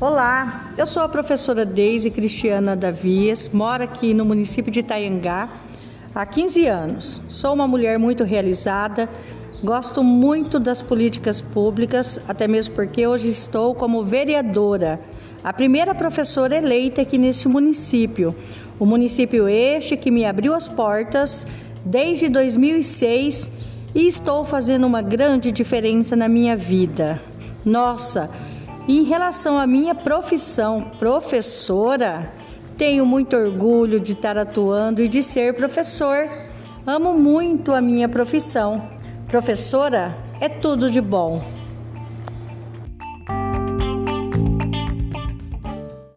Olá, eu sou a professora Deise Cristiana Davias, moro aqui no município de Itaiangá há 15 anos. Sou uma mulher muito realizada, gosto muito das políticas públicas, até mesmo porque hoje estou como vereadora, a primeira professora eleita aqui neste município. O município este que me abriu as portas desde 2006 e estou fazendo uma grande diferença na minha vida. Nossa, em relação à minha profissão, professora, tenho muito orgulho de estar atuando e de ser professor. Amo muito a minha profissão. Professora é tudo de bom.